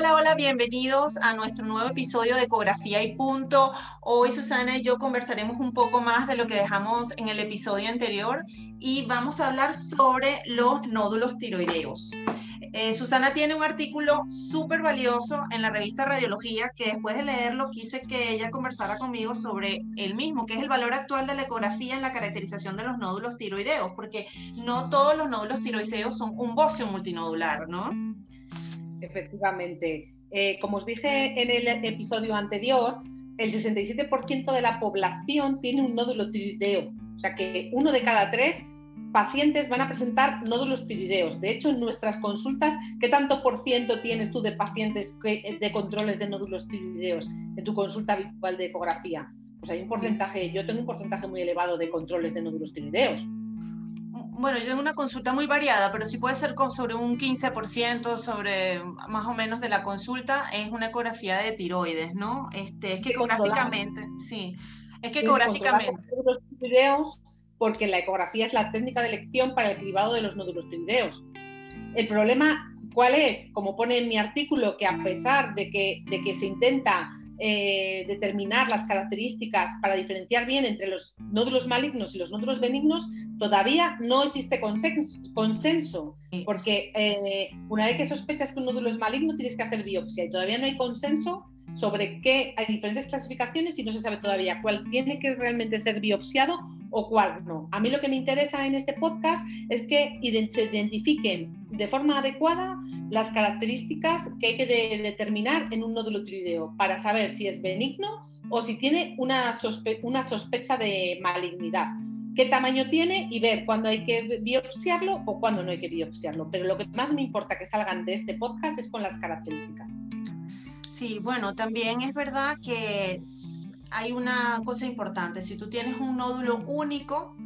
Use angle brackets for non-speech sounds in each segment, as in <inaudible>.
Hola, hola, bienvenidos a nuestro nuevo episodio de Ecografía y Punto. Hoy Susana y yo conversaremos un poco más de lo que dejamos en el episodio anterior y vamos a hablar sobre los nódulos tiroideos. Eh, Susana tiene un artículo súper valioso en la revista Radiología que después de leerlo quise que ella conversara conmigo sobre el mismo, que es el valor actual de la ecografía en la caracterización de los nódulos tiroideos, porque no todos los nódulos tiroideos son un bocio multinodular, ¿no? Efectivamente. Eh, como os dije en el episodio anterior, el 67% de la población tiene un nódulo tiroideo. O sea que uno de cada tres pacientes van a presentar nódulos tiroideos. De hecho, en nuestras consultas, ¿qué tanto por ciento tienes tú de pacientes de controles de nódulos tiroideos en tu consulta habitual de ecografía? Pues hay un porcentaje, yo tengo un porcentaje muy elevado de controles de nódulos tiroideos bueno, yo tengo una consulta muy variada, pero sí puede ser con sobre un 15% sobre más o menos de la consulta, es una ecografía de tiroides, ¿no? Este, es que ecográficamente, sí, es que ecográficamente. Tiroideos porque la ecografía es la técnica de elección para el cribado de los nódulos tiroideos. El problema, ¿cuál es? Como pone en mi artículo, que a pesar de que, de que se intenta eh, determinar las características para diferenciar bien entre los nódulos malignos y los nódulos benignos, todavía no existe consenso, porque eh, una vez que sospechas que un nódulo es maligno tienes que hacer biopsia y todavía no hay consenso sobre qué hay diferentes clasificaciones y no se sabe todavía cuál tiene que realmente ser biopsiado o cuál no. A mí lo que me interesa en este podcast es que se identifiquen de forma adecuada las características que hay que determinar en un nódulo tiroideo para saber si es benigno o si tiene una, una sospecha de malignidad. Qué tamaño tiene y ver cuándo hay que biopsiarlo o cuándo no hay que biopsiarlo. Pero lo que más me importa que salgan de este podcast es con las características. Sí, bueno, también es verdad que hay una cosa importante. Si tú tienes un nódulo único,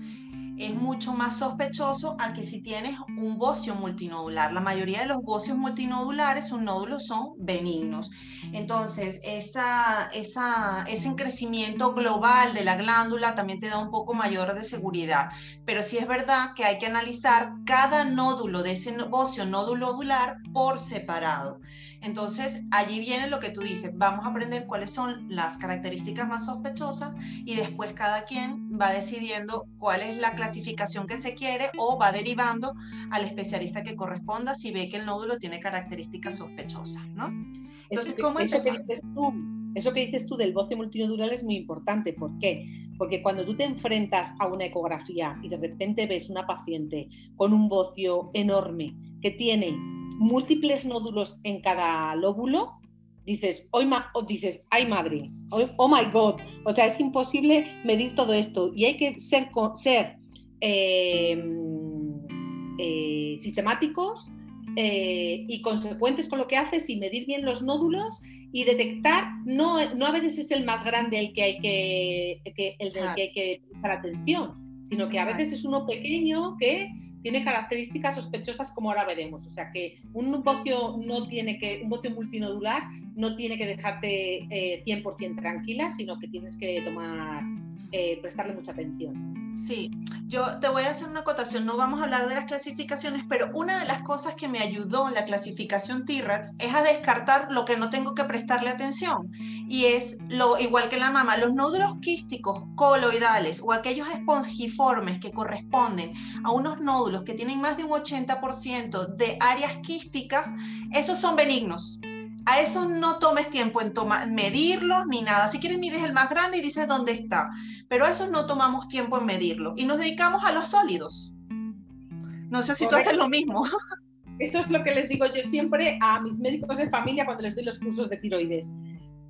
es mucho más sospechoso a que si tienes un bocio multinodular. La mayoría de los bocios multinodulares, sus nódulos son benignos. Entonces, esa, esa, ese crecimiento global de la glándula también te da un poco mayor de seguridad. Pero sí es verdad que hay que analizar cada nódulo de ese bocio nodulodular por separado. Entonces, allí viene lo que tú dices, vamos a aprender cuáles son las características más sospechosas y después cada quien va decidiendo cuál es la clasificación que se quiere o va derivando al especialista que corresponda si ve que el nódulo tiene características sospechosas, ¿no? Entonces, ¿cómo eso que dices tú, Eso que dices tú del bocio multinodular es muy importante. ¿Por qué? Porque cuando tú te enfrentas a una ecografía y de repente ves una paciente con un bocio enorme que tiene múltiples nódulos en cada lóbulo, dices, hoy o dices, ay madre, oh, my god, o sea, es imposible medir todo esto y hay que ser, ser eh, sistemáticos eh, y consecuentes con lo que haces y medir bien los nódulos y detectar, no, no a veces es el más grande el que hay que, el que hay que prestar atención, sino que a veces es uno pequeño que tiene características sospechosas como ahora veremos. O sea que un bocio no tiene que, un bocio multinodular no tiene que dejarte 100% eh, tranquila, sino que tienes que tomar, eh, prestarle mucha atención. Sí, yo te voy a hacer una acotación, no vamos a hablar de las clasificaciones, pero una de las cosas que me ayudó en la clasificación TIRATS es a descartar lo que no tengo que prestarle atención. Y es lo igual que la mama, los nódulos quísticos coloidales o aquellos espongiformes que corresponden a unos nódulos que tienen más de un 80% de áreas quísticas, esos son benignos a eso no tomes tiempo en medirlos ni nada. Si quieres, mides el más grande y dices dónde está. Pero a eso no tomamos tiempo en medirlo. Y nos dedicamos a los sólidos. No sé si tú haces lo mismo. <laughs> Eso es lo que les digo yo siempre a mis médicos de familia cuando les doy los cursos de tiroides.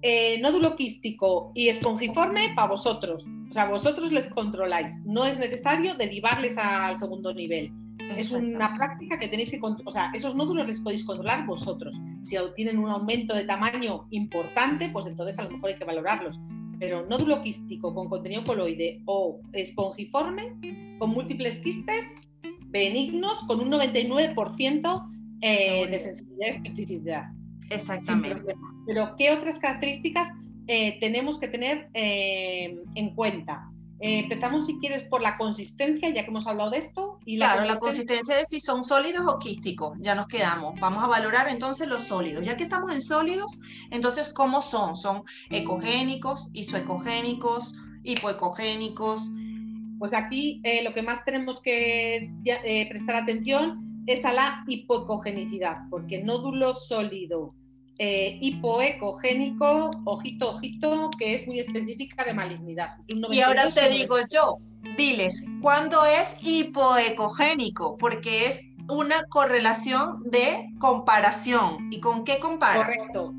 eh, nódulo quístico y espongiforme para vosotros. O sea, vosotros les controláis. No es necesario derivarles al segundo nivel. Es una práctica que tenéis que o sea, esos nódulos les podéis controlar vosotros. Si tienen un aumento de tamaño importante, pues entonces a lo mejor hay que valorarlos. Pero nódulo quístico con contenido coloide o espongiforme con múltiples quistes benignos con un 99% eh, de sensibilidad y especificidad. Exactamente. Pero ¿qué otras características eh, tenemos que tener eh, en cuenta? Eh, empezamos, si quieres, por la consistencia, ya que hemos hablado de esto. Y la claro, la consistencia de si son sólidos o quísticos, ya nos quedamos. Vamos a valorar entonces los sólidos. Ya que estamos en sólidos, entonces, ¿cómo son? ¿Son ecogénicos, isoecogénicos, hipoecogénicos? Pues aquí lo que más tenemos que prestar atención es a la hipoecogenicidad, porque nódulo sólido eh, hipoecogénico, ojito, ojito, que es muy específica de malignidad. Y ahora te digo yo, diles, ¿cuándo es hipoecogénico? Porque es una correlación de comparación. ¿Y con qué comparas? Correcto.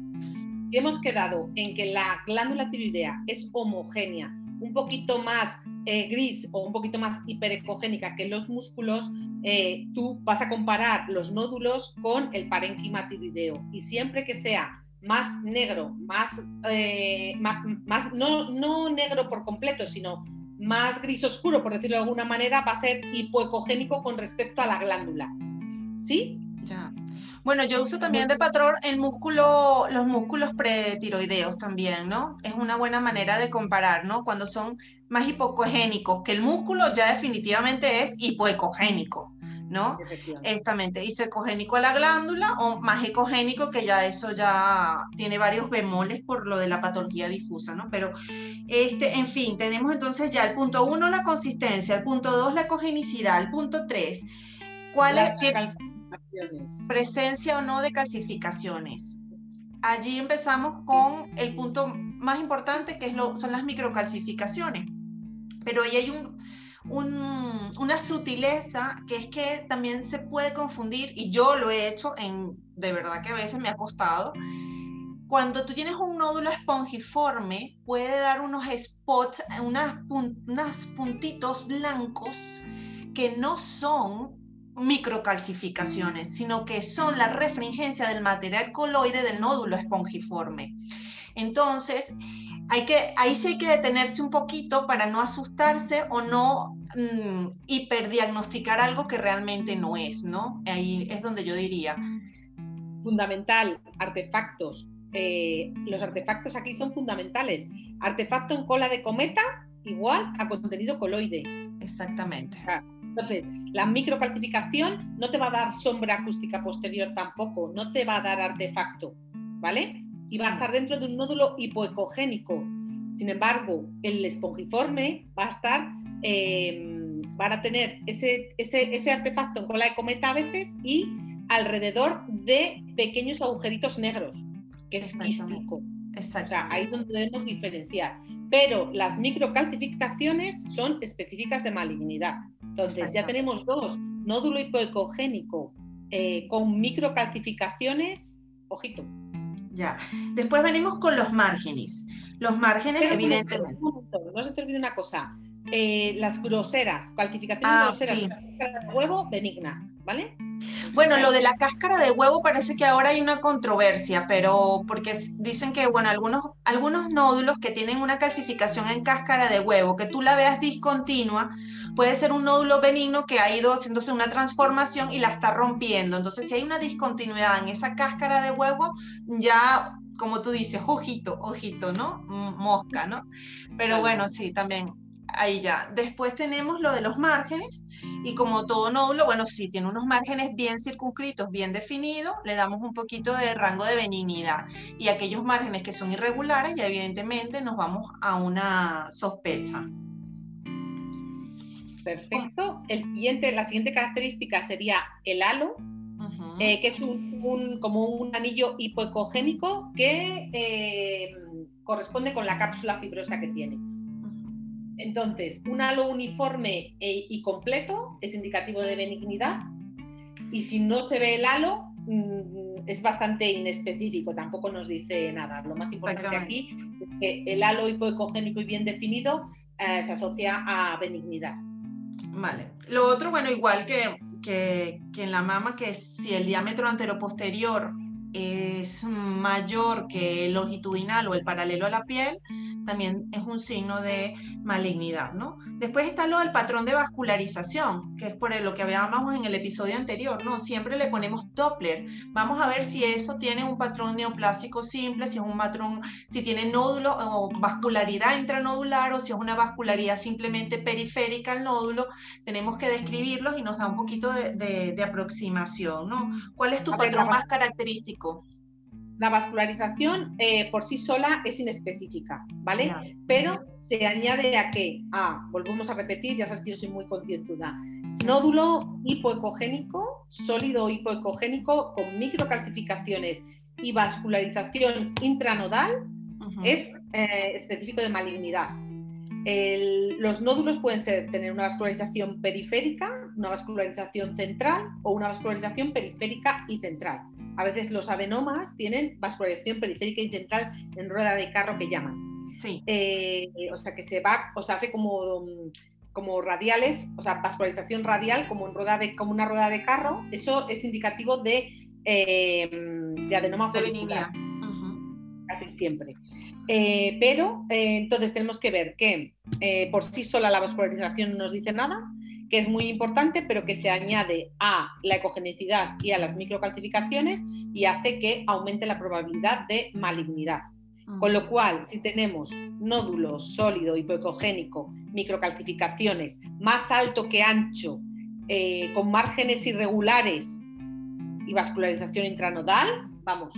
Hemos quedado en que la glándula tiroidea es homogénea, un poquito más eh, gris o un poquito más hiperecogénica que los músculos, eh, tú vas a comparar los nódulos con el parénquima tiroideo y siempre que sea más negro, más, eh, más, no, no, negro por completo, sino más gris oscuro, por decirlo de alguna manera, va a ser hipoecogénico con respecto a la glándula. ¿Sí? Ya. Bueno, yo uso también de patrón el músculo, los músculos pretiroideos también, ¿no? Es una buena manera de comparar, ¿no? Cuando son más hipocogénicos, que el músculo ya definitivamente es hipoecogénico, ¿no? Exactamente, ecogénico a la glándula o más ecogénico, que ya eso ya tiene varios bemoles por lo de la patología difusa, ¿no? Pero, este, en fin, tenemos entonces ya el punto uno, la consistencia, el punto dos, la ecogenicidad, el punto tres, ¿cuál es? Presencia o no de calcificaciones. Allí empezamos con el punto más importante que es lo, son las microcalcificaciones. Pero ahí hay un, una sutileza que es que también se puede confundir, y yo lo he hecho, en, de verdad que a veces me ha costado. Cuando tú tienes un nódulo espongiforme, puede dar unos spots, unas, unos puntitos blancos que no son microcalcificaciones, sino que son la refringencia del material coloide del nódulo espongiforme. Entonces, hay que, ahí sí hay que detenerse un poquito para no asustarse o no mm, hiperdiagnosticar algo que realmente no es, ¿no? Ahí es donde yo diría. Fundamental, artefactos. Eh, los artefactos aquí son fundamentales. Artefacto en cola de cometa igual a contenido coloide. Exactamente. Entonces, la microcalcificación no te va a dar sombra acústica posterior tampoco, no te va a dar artefacto, ¿vale? Y va a estar dentro de un nódulo hipoecogénico. Sin embargo, el espongiforme va a estar, em, van a tener ese, ese, artefacto en cola de cometa a veces y alrededor de pequeños agujeritos negros, que es quístico. Exacto. O sea, ahí es donde debemos diferenciar. Pero las microcalcificaciones son específicas de malignidad. Entonces ya tenemos dos, nódulo hipoecogénico eh, con microcalcificaciones, ojito. Ya. Después venimos con los márgenes. Los márgenes, evidentemente. No se te olvide una cosa. Eh, las groseras, calcificaciones ah, groseras, sí. huevo, benignas, ¿vale? Bueno, lo de la cáscara de huevo parece que ahora hay una controversia, pero porque dicen que, bueno, algunos, algunos nódulos que tienen una calcificación en cáscara de huevo, que tú la veas discontinua, puede ser un nódulo benigno que ha ido haciéndose una transformación y la está rompiendo. Entonces, si hay una discontinuidad en esa cáscara de huevo, ya como tú dices, ojito, ojito, ¿no? Mosca, ¿no? Pero bueno, sí, también ahí ya. Después tenemos lo de los márgenes y como todo nódulo, bueno, sí, tiene unos márgenes bien circunscritos, bien definidos, le damos un poquito de rango de benignidad. Y aquellos márgenes que son irregulares, ya evidentemente nos vamos a una sospecha. Perfecto. El siguiente, la siguiente característica sería el halo, eh, que es un, como un anillo hipoecogénico que eh, corresponde con la cápsula fibrosa que tiene. Entonces, un halo uniforme e, y completo es indicativo de benignidad. Y si no se ve el halo, mm, es bastante inespecífico, tampoco nos dice nada. Lo más importante aquí es que el halo hipoecogénico y bien definido eh, se asocia a benignidad. Vale. Lo otro, bueno, igual que, que, que en la mama, que si el diámetro anteroposterior es mayor que el longitudinal o el paralelo a la piel, también es un signo de malignidad, ¿no? Después está lo del patrón de vascularización, que es por lo que hablábamos en el episodio anterior, ¿no? Siempre le ponemos Doppler. Vamos a ver si eso tiene un patrón neoplásico simple, si es un patrón, si tiene nódulo o vascularidad intranodular o si es una vascularidad simplemente periférica al nódulo. Tenemos que describirlos y nos da un poquito de, aproximación, ¿no? ¿Cuál es tu patrón más característico? La vascularización eh, por sí sola es inespecífica, ¿vale? Pero se añade a que, ah, volvemos a repetir, ya sabes que yo soy muy concienzuda, nódulo hipoecogénico, sólido hipoecogénico con microcalcificaciones y vascularización intranodal es eh, específico de malignidad. los nódulos pueden ser, tener una vascularización periférica, una vascularización central o una vascularización periférica y central. A veces los adenomas tienen vascularización periférica y central en rueda de carro que llaman. Sí. Eh, o sea que se va, o sea, hace como, como radiales, o sea, vascularización radial como, en rueda de, como una rueda de carro. Eso es indicativo de, eh, de adenoma folicular. Casi siempre. Eh, pero entonces tenemos que ver que por sí sola la vascularización no nos dice nada, que es muy importante, pero que se añade a la ecogenicidad y a las microcalcificaciones y hace que aumente la probabilidad de malignidad. Mm. Con lo cual, si tenemos nódulo sólido hipoecogénico, microcalcificaciones más alto que ancho, eh, con márgenes irregulares y vascularización intranodal, vamos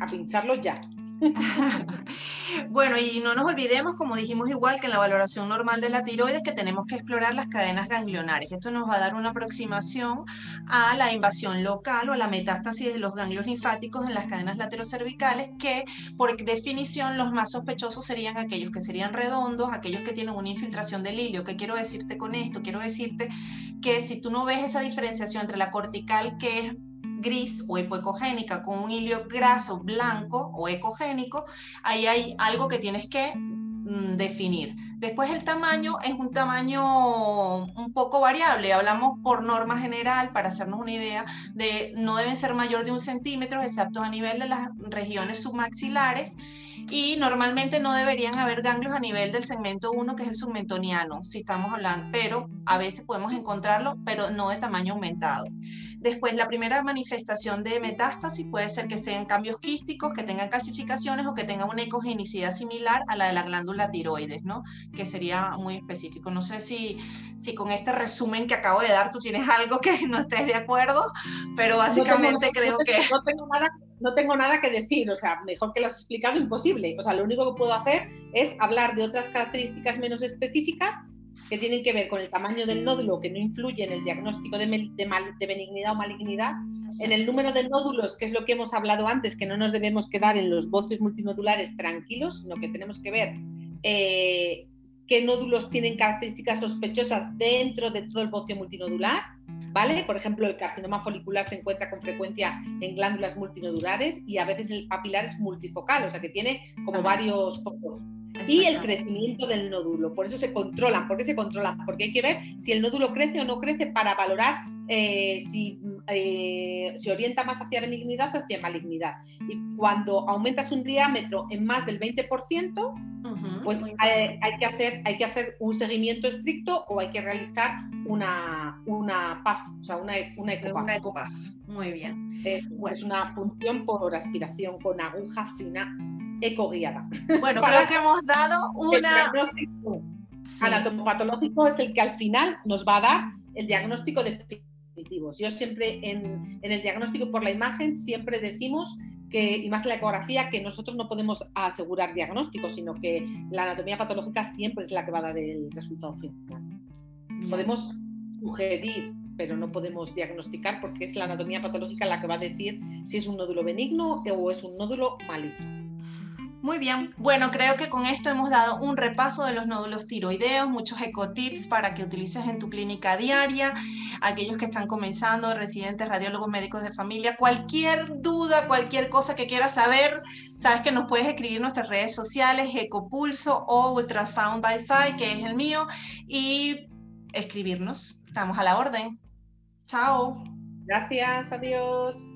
a pincharlo ya. <laughs> bueno, y no nos olvidemos, como dijimos igual que en la valoración normal de la tiroides, que tenemos que explorar las cadenas ganglionares. Esto nos va a dar una aproximación a la invasión local o a la metástasis de los ganglios linfáticos en las cadenas laterocervicales, que por definición los más sospechosos serían aquellos que serían redondos, aquellos que tienen una infiltración del hilio. ¿Qué quiero decirte con esto? Quiero decirte que si tú no ves esa diferenciación entre la cortical, que es gris o hipoecogénica con un hilio graso blanco o ecogénico, ahí hay algo que tienes que mm, definir. Después el tamaño es un tamaño un poco variable. Hablamos por norma general, para hacernos una idea, de no deben ser mayor de un centímetro, excepto a nivel de las regiones submaxilares. Y normalmente no deberían haber ganglios a nivel del segmento 1, que es el submentoniano, si estamos hablando, pero a veces podemos encontrarlo, pero no de tamaño aumentado. Después, la primera manifestación de metástasis puede ser que sean cambios quísticos, que tengan calcificaciones o que tengan una ecogenicidad similar a la de la glándula tiroides, ¿no? Que sería muy específico. No sé si, si con este resumen que acabo de dar tú tienes algo que <laughs> no estés de acuerdo, pero básicamente creo que... No tengo, nada, no tengo nada que decir, o sea, mejor que lo has explicado, imposible. O sea, lo único que puedo hacer es hablar de otras características menos específicas que tienen que ver con el tamaño del nódulo, que no influye en el diagnóstico de, de, benignidad o malignidad, en el número de nódulos, que es lo que hemos hablado antes, que no nos debemos quedar en los bocios multinodulares tranquilos, sino que tenemos que ver eh, qué nódulos tienen características sospechosas dentro de todo el bocio multinodular. ¿Vale? Por ejemplo, el carcinoma folicular se encuentra con frecuencia en glándulas multinodulares y a veces el papilar es multifocal, o sea que tiene como varios focos y el crecimiento del nódulo. Por eso se controlan. ¿Por qué se controlan? Porque hay que ver si el nódulo crece o no crece para valorar eh, si eh, se orienta más hacia benignidad o hacia malignidad. Y cuando aumentas un diámetro en más del 20%, pues hay, que hacer, hay que hacer un seguimiento estricto o hay que realizar una, una PAF, o sea, una, una ecopaf. Muy bien. Es, es una punción por aspiración con aguja fina ecoguiada. Bueno, <laughs> creo que hemos dado una... El anatomopatológico es el que al final nos va a dar el diagnóstico definitivo. Yo siempre en, el diagnóstico por la imagen siempre decimos que, y más en la ecografía, que nosotros no podemos asegurar diagnóstico, sino que la anatomía patológica siempre es la que va a dar el resultado final. Podemos sugerir, pero no podemos diagnosticar porque es la anatomía patológica la que va a decir si es un nódulo benigno o es un nódulo maligno. Muy bien, bueno, creo que con esto hemos dado un repaso de los nódulos tiroideos, muchos ecotips para que utilices en tu clínica diaria, aquellos que están comenzando, residentes, radiólogos, médicos de familia, cualquier duda, cualquier cosa que quieras saber, sabes que nos puedes escribir en nuestras redes sociales, Ecopulso o Ultrasound by Side, que es el mío, y escribirnos. Estamos a la orden. Chao. Gracias, adiós.